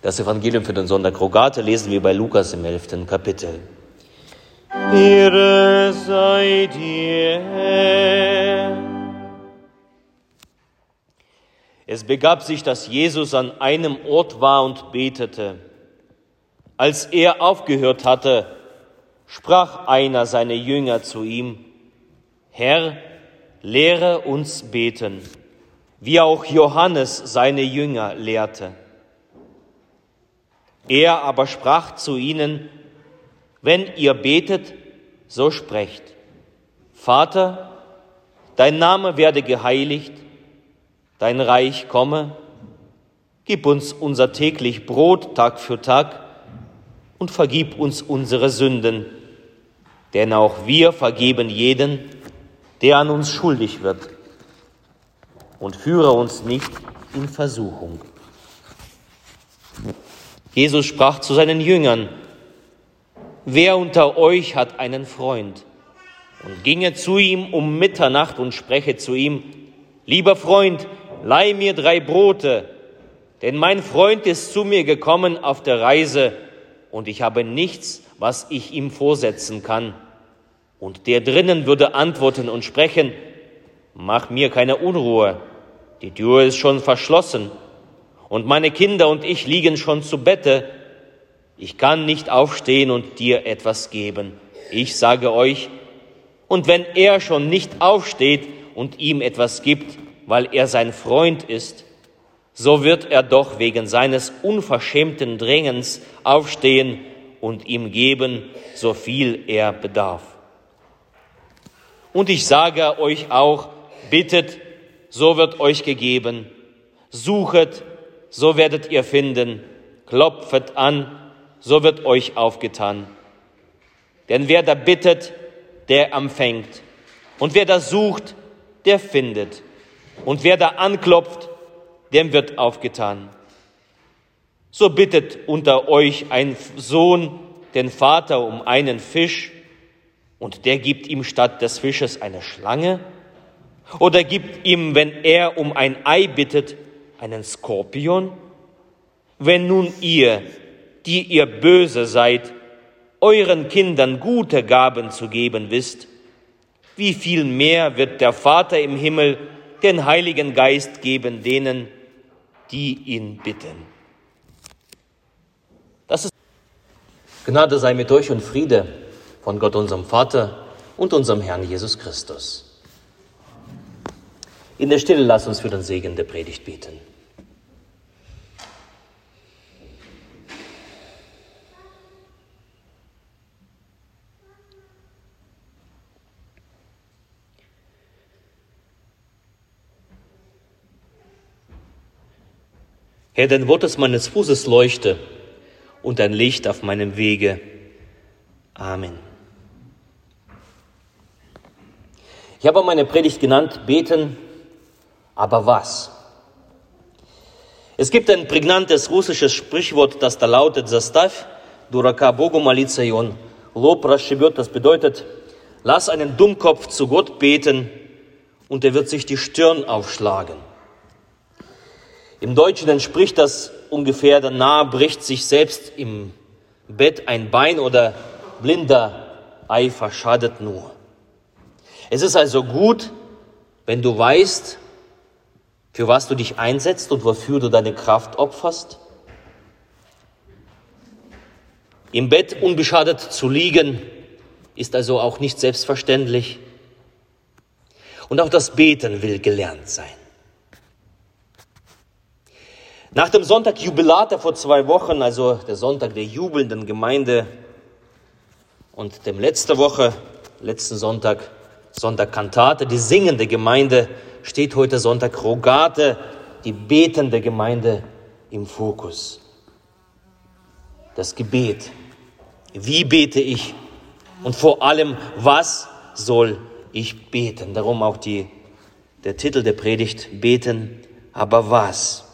Das Evangelium für den Sonntag Rogate lesen wir bei Lukas im elften Kapitel. Ehre sei dir. Es begab sich, dass Jesus an einem Ort war und betete. Als er aufgehört hatte, sprach einer seiner Jünger zu ihm, Herr, lehre uns beten, wie auch Johannes seine Jünger lehrte. Er aber sprach zu ihnen, wenn ihr betet, so sprecht, Vater, dein Name werde geheiligt, dein Reich komme, gib uns unser täglich Brot Tag für Tag und vergib uns unsere Sünden, denn auch wir vergeben jeden, der an uns schuldig wird. Und führe uns nicht in Versuchung. Jesus sprach zu seinen Jüngern, wer unter euch hat einen Freund? Und ginge zu ihm um Mitternacht und spreche zu ihm, lieber Freund, leih mir drei Brote, denn mein Freund ist zu mir gekommen auf der Reise und ich habe nichts, was ich ihm vorsetzen kann. Und der drinnen würde antworten und sprechen, mach mir keine Unruhe, die Tür ist schon verschlossen und meine Kinder und ich liegen schon zu Bette, ich kann nicht aufstehen und dir etwas geben. Ich sage euch, und wenn er schon nicht aufsteht und ihm etwas gibt, weil er sein Freund ist, so wird er doch wegen seines unverschämten Drängens aufstehen und ihm geben, so viel er bedarf. Und ich sage euch auch, bittet, so wird euch gegeben, suchet, so werdet ihr finden, klopfet an, so wird euch aufgetan. Denn wer da bittet, der empfängt, und wer da sucht, der findet. Und wer da anklopft, dem wird aufgetan. So bittet unter euch ein Sohn den Vater um einen Fisch, und der gibt ihm statt des Fisches eine Schlange? Oder gibt ihm, wenn er um ein Ei bittet, einen Skorpion? Wenn nun ihr, die ihr böse seid, euren Kindern gute Gaben zu geben wisst, wie viel mehr wird der Vater im Himmel den Heiligen Geist geben denen, die ihn bitten. Das ist Gnade sei mit euch und Friede von Gott unserem Vater und unserem Herrn Jesus Christus. In der Stille lass uns für den Segen der Predigt beten. Herr, dein Wort ist meines Fußes Leuchte und ein Licht auf meinem Wege. Amen. Ich habe meine Predigt genannt, beten, aber was? Es gibt ein prägnantes russisches Sprichwort, das da lautet, Zastav, Duraka Bogu Malitza Lob Raschibot, das bedeutet, lass einen Dummkopf zu Gott beten und er wird sich die Stirn aufschlagen. Im Deutschen entspricht das ungefähr, der Nahe bricht sich selbst im Bett ein Bein oder blinder Eifer schadet nur. Es ist also gut, wenn du weißt, für was du dich einsetzt und wofür du deine Kraft opferst. Im Bett unbeschadet zu liegen, ist also auch nicht selbstverständlich. Und auch das Beten will gelernt sein. Nach dem Sonntag Jubilate vor zwei Wochen, also der Sonntag der jubelnden Gemeinde, und dem letzte Woche, letzten Sonntag, Sonntag Kantate, die singende Gemeinde, steht heute Sonntag Rogate, die betende Gemeinde im Fokus. Das Gebet. Wie bete ich? Und vor allem, was soll ich beten? Darum auch die, der Titel der Predigt, Beten, aber was?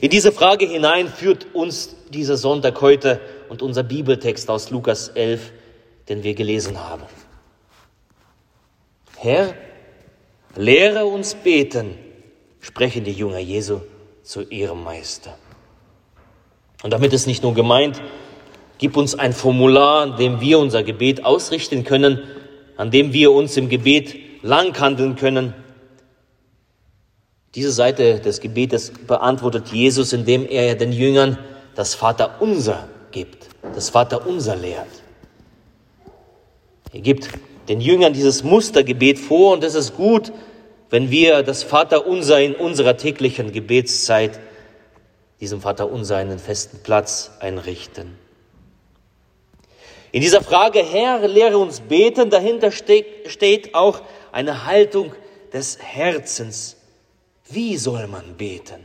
In diese Frage hinein führt uns dieser Sonntag heute und unser Bibeltext aus Lukas 11, den wir gelesen haben. Herr, lehre uns beten, sprechen die Jünger Jesu zu ihrem Meister. Und damit ist nicht nur gemeint, gib uns ein Formular, an dem wir unser Gebet ausrichten können, an dem wir uns im Gebet langhandeln können. Diese Seite des Gebetes beantwortet Jesus, indem er den Jüngern das Vaterunser gibt, das Vaterunser lehrt. Er gibt den Jüngern dieses Mustergebet vor und es ist gut, wenn wir das Vaterunser in unserer täglichen Gebetszeit, diesem Vaterunser einen festen Platz einrichten. In dieser Frage, Herr, lehre uns beten, dahinter steht auch eine Haltung des Herzens. Wie soll man beten?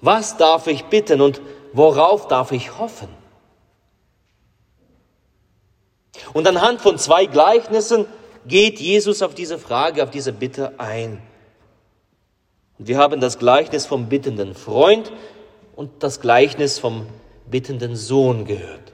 Was darf ich bitten und worauf darf ich hoffen? Und anhand von zwei Gleichnissen geht Jesus auf diese Frage, auf diese Bitte ein. Und wir haben das Gleichnis vom bittenden Freund und das Gleichnis vom bittenden Sohn gehört.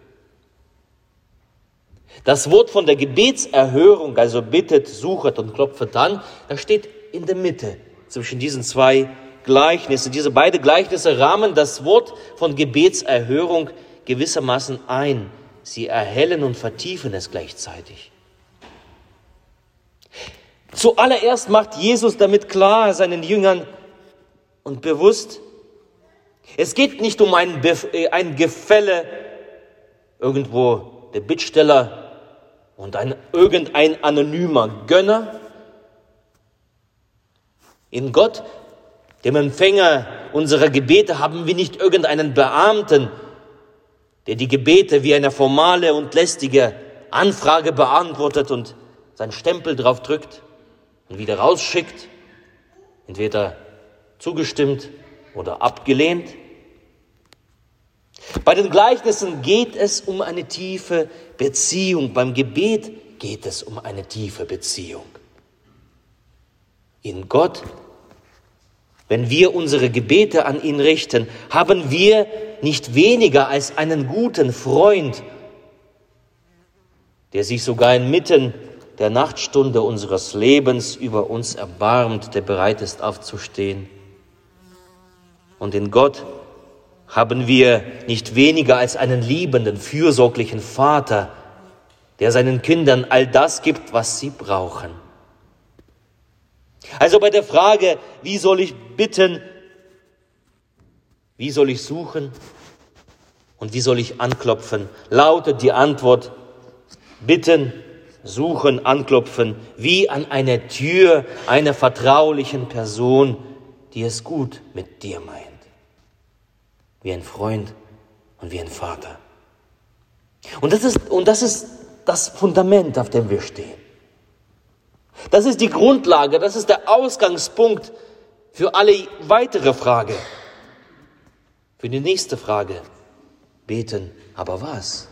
Das Wort von der Gebetserhörung, also bittet, suchet und klopfet an, das steht in der Mitte zwischen diesen zwei Gleichnissen. Diese beiden Gleichnisse rahmen das Wort von Gebetserhörung gewissermaßen ein. Sie erhellen und vertiefen es gleichzeitig. Zuallererst macht Jesus damit klar seinen Jüngern und bewusst, es geht nicht um ein, Bef äh, ein Gefälle irgendwo der Bittsteller und ein, irgendein anonymer Gönner. In Gott, dem Empfänger unserer Gebete, haben wir nicht irgendeinen Beamten, der die Gebete wie eine formale und lästige Anfrage beantwortet und seinen Stempel drauf drückt und wieder rausschickt, entweder zugestimmt oder abgelehnt. Bei den Gleichnissen geht es um eine tiefe Beziehung. Beim Gebet geht es um eine tiefe Beziehung. In Gott, wenn wir unsere Gebete an ihn richten, haben wir nicht weniger als einen guten Freund, der sich sogar inmitten der Nachtstunde unseres Lebens über uns erbarmt, der bereit ist aufzustehen. Und in Gott haben wir nicht weniger als einen liebenden, fürsorglichen Vater, der seinen Kindern all das gibt, was sie brauchen. Also bei der Frage, wie soll ich bitten, wie soll ich suchen und wie soll ich anklopfen, lautet die Antwort, bitten, suchen, anklopfen, wie an einer Tür einer vertraulichen Person, die es gut mit dir meint. Wie ein Freund und wie ein Vater. Und das ist, und das ist das Fundament, auf dem wir stehen. Das ist die Grundlage, das ist der Ausgangspunkt für alle weitere Frage. Für die nächste Frage. Beten, aber was?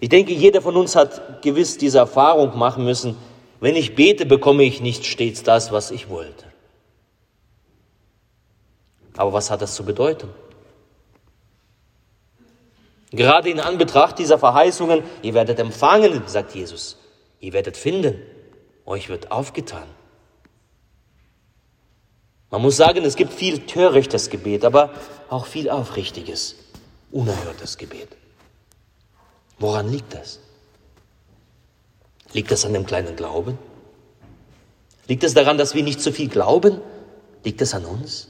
Ich denke, jeder von uns hat gewiss diese Erfahrung machen müssen. Wenn ich bete, bekomme ich nicht stets das, was ich wollte. Aber was hat das zu bedeuten? Gerade in Anbetracht dieser Verheißungen, ihr werdet empfangen, sagt Jesus, ihr werdet finden, euch wird aufgetan. Man muss sagen, es gibt viel törichtes Gebet, aber auch viel aufrichtiges, unerhörtes Gebet. Woran liegt das? Liegt das an dem kleinen Glauben? Liegt es daran, dass wir nicht zu viel glauben? Liegt es an uns?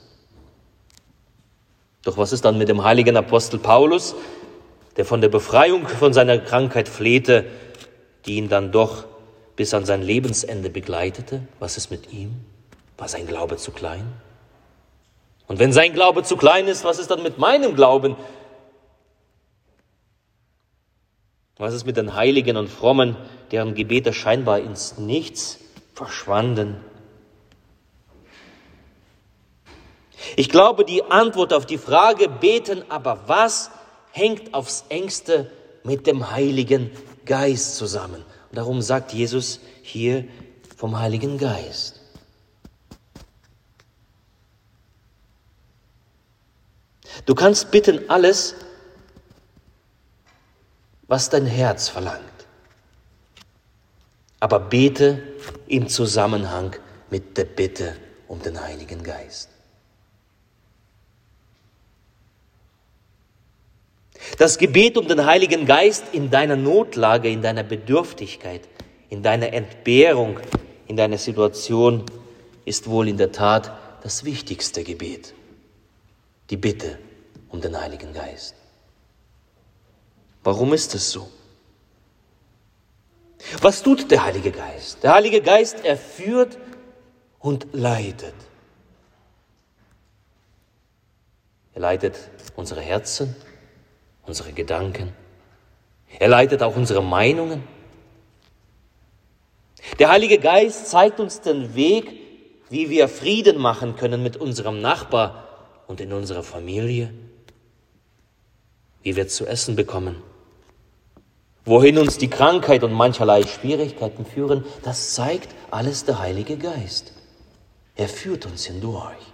Doch was ist dann mit dem heiligen Apostel Paulus, der von der Befreiung von seiner Krankheit flehte, die ihn dann doch bis an sein Lebensende begleitete? Was ist mit ihm? War sein Glaube zu klein? Und wenn sein Glaube zu klein ist, was ist dann mit meinem Glauben? Was ist mit den Heiligen und Frommen, deren Gebete scheinbar ins Nichts verschwanden? Ich glaube, die Antwort auf die Frage, beten aber was, hängt aufs engste mit dem Heiligen Geist zusammen. Und darum sagt Jesus hier vom Heiligen Geist. Du kannst bitten alles, was dein Herz verlangt. Aber bete im Zusammenhang mit der Bitte um den Heiligen Geist. Das Gebet um den Heiligen Geist in deiner Notlage, in deiner Bedürftigkeit, in deiner Entbehrung, in deiner Situation ist wohl in der Tat das wichtigste Gebet. Die Bitte um den Heiligen Geist. Warum ist es so? Was tut der Heilige Geist? Der Heilige Geist, er führt und leitet. Er leitet unsere Herzen, unsere Gedanken. Er leitet auch unsere Meinungen. Der Heilige Geist zeigt uns den Weg, wie wir Frieden machen können mit unserem Nachbar und in unserer Familie, wie wir zu essen bekommen, wohin uns die Krankheit und mancherlei Schwierigkeiten führen, das zeigt alles der Heilige Geist. Er führt uns hindurch.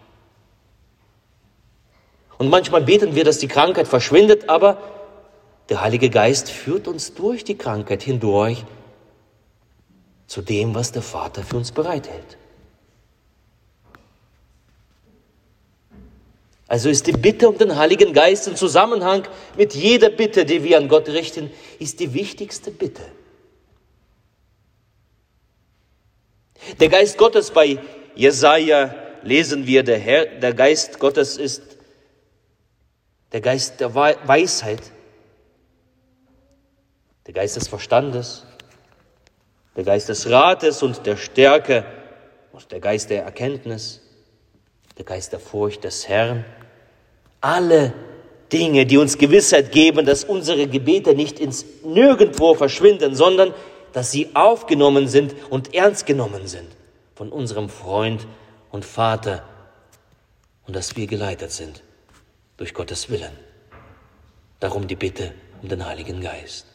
Und manchmal beten wir, dass die Krankheit verschwindet, aber der Heilige Geist führt uns durch die Krankheit hindurch zu dem, was der Vater für uns bereithält. Also ist die Bitte um den Heiligen Geist im Zusammenhang mit jeder Bitte, die wir an Gott richten, ist die wichtigste Bitte. Der Geist Gottes bei Jesaja lesen wir, der, Herr, der Geist Gottes ist der Geist der Weisheit, der Geist des Verstandes, der Geist des Rates und der Stärke und der Geist der Erkenntnis, der Geist der Furcht des Herrn. Alle Dinge, die uns Gewissheit geben, dass unsere Gebete nicht ins Nirgendwo verschwinden, sondern dass sie aufgenommen sind und ernst genommen sind von unserem Freund und Vater und dass wir geleitet sind durch Gottes Willen. Darum die Bitte um den Heiligen Geist.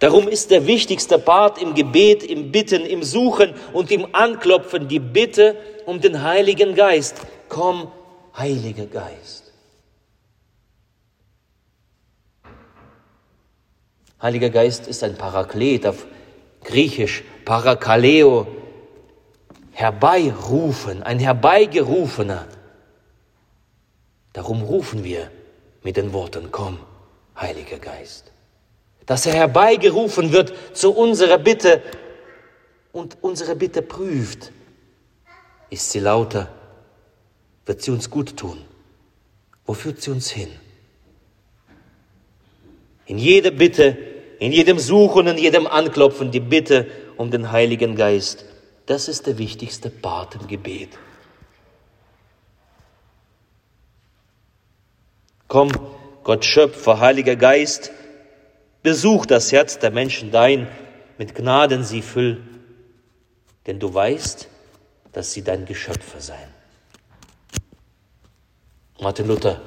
Darum ist der wichtigste Part im Gebet, im Bitten, im Suchen und im Anklopfen die Bitte um den Heiligen Geist. Komm, Heiliger Geist. Heiliger Geist ist ein Paraklet auf Griechisch, Parakaleo, herbeirufen, ein herbeigerufener. Darum rufen wir mit den Worten, komm, Heiliger Geist. Dass er herbeigerufen wird zu unserer Bitte und unsere Bitte prüft. Ist sie lauter? Wird sie uns gut tun? Wo führt sie uns hin? In jeder Bitte, in jedem Suchen, in jedem Anklopfen die Bitte um den Heiligen Geist. Das ist der wichtigste Part im Gebet. Komm, Gott Schöpfer, Heiliger Geist, besuch das Herz der Menschen dein, mit Gnaden sie füll, denn du weißt, dass sie dein Geschöpfe seien. Martin Luther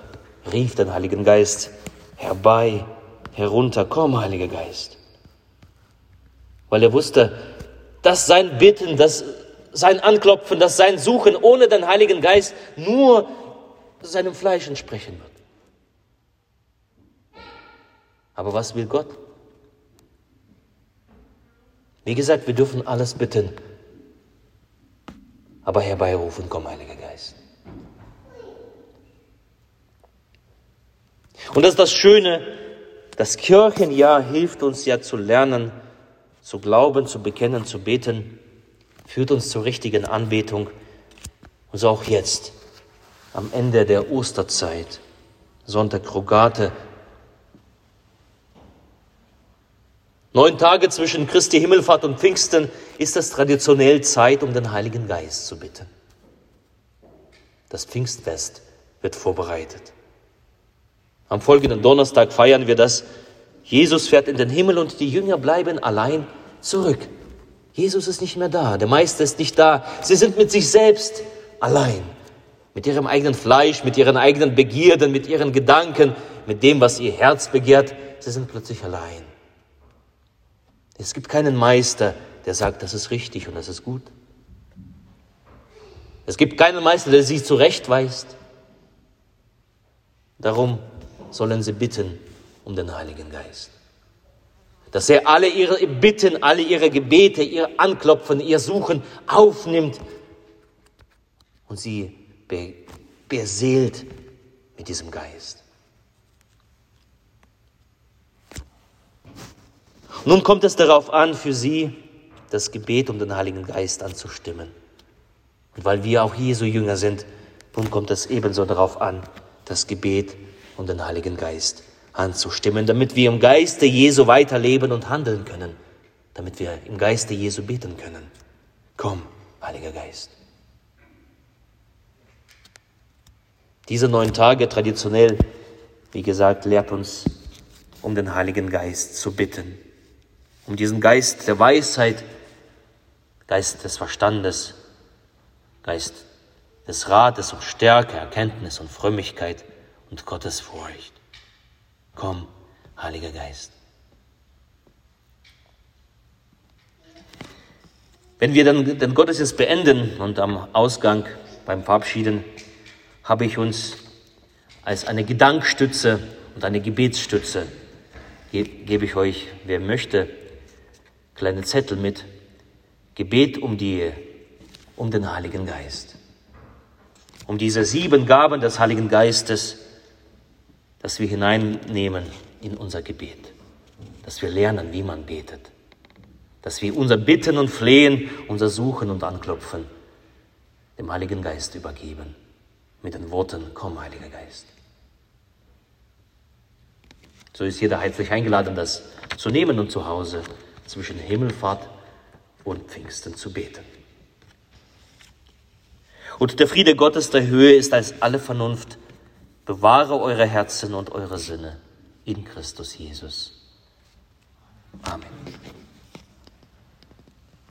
rief den Heiligen Geist herbei, herunter, komm, Heiliger Geist. Weil er wusste, dass sein Bitten, dass sein Anklopfen, dass sein Suchen ohne den Heiligen Geist nur seinem Fleisch entsprechen wird. Aber was will Gott? Wie gesagt, wir dürfen alles bitten, aber herbeirufen, komm, Heiliger Geist. Und das ist das Schöne, das Kirchenjahr hilft uns ja zu lernen, zu glauben, zu bekennen, zu beten, führt uns zur richtigen Anbetung. Und so auch jetzt, am Ende der Osterzeit, Sonntag Rogate, Neun Tage zwischen Christi Himmelfahrt und Pfingsten ist es traditionell Zeit, um den Heiligen Geist zu bitten. Das Pfingstfest wird vorbereitet. Am folgenden Donnerstag feiern wir das Jesus fährt in den Himmel und die Jünger bleiben allein zurück. Jesus ist nicht mehr da, der Meister ist nicht da. Sie sind mit sich selbst allein, mit ihrem eigenen Fleisch, mit ihren eigenen Begierden, mit ihren Gedanken, mit dem, was ihr Herz begehrt. Sie sind plötzlich allein. Es gibt keinen Meister, der sagt, das ist richtig und das ist gut. Es gibt keinen Meister, der sie zurechtweist. Darum sollen sie bitten um den Heiligen Geist. dass er alle ihre Bitten, alle ihre Gebete, ihr Anklopfen, ihr Suchen aufnimmt und sie be beseelt mit diesem Geist. Nun kommt es darauf an, für sie das Gebet um den Heiligen Geist anzustimmen. Und weil wir auch Jesu Jünger sind, nun kommt es ebenso darauf an, das Gebet um den Heiligen Geist anzustimmen, damit wir im Geiste Jesu weiterleben und handeln können, damit wir im Geiste Jesu beten können. Komm, Heiliger Geist. Diese neun Tage traditionell, wie gesagt, lehrt uns, um den Heiligen Geist zu bitten, um diesen Geist der Weisheit, Geist des Verstandes, Geist des Rates und Stärke, Erkenntnis und Frömmigkeit und Gottes Furcht. Komm, Heiliger Geist. Wenn wir dann den Gottesdienst beenden und am Ausgang beim Verabschieden, habe ich uns als eine Gedankstütze und eine Gebetsstütze, gebe ich euch, wer möchte, kleine Zettel mit, Gebet um die, um den Heiligen Geist. Um diese sieben Gaben des Heiligen Geistes, dass wir hineinnehmen in unser Gebet, dass wir lernen, wie man betet, dass wir unser Bitten und Flehen, unser Suchen und Anklopfen dem Heiligen Geist übergeben, mit den Worten, komm, Heiliger Geist. So ist jeder herzlich eingeladen, das zu nehmen und zu Hause zwischen Himmelfahrt und Pfingsten zu beten. Und der Friede Gottes der Höhe ist als alle Vernunft Bewahre eure Herzen und eure Sinne in Christus Jesus. Amen.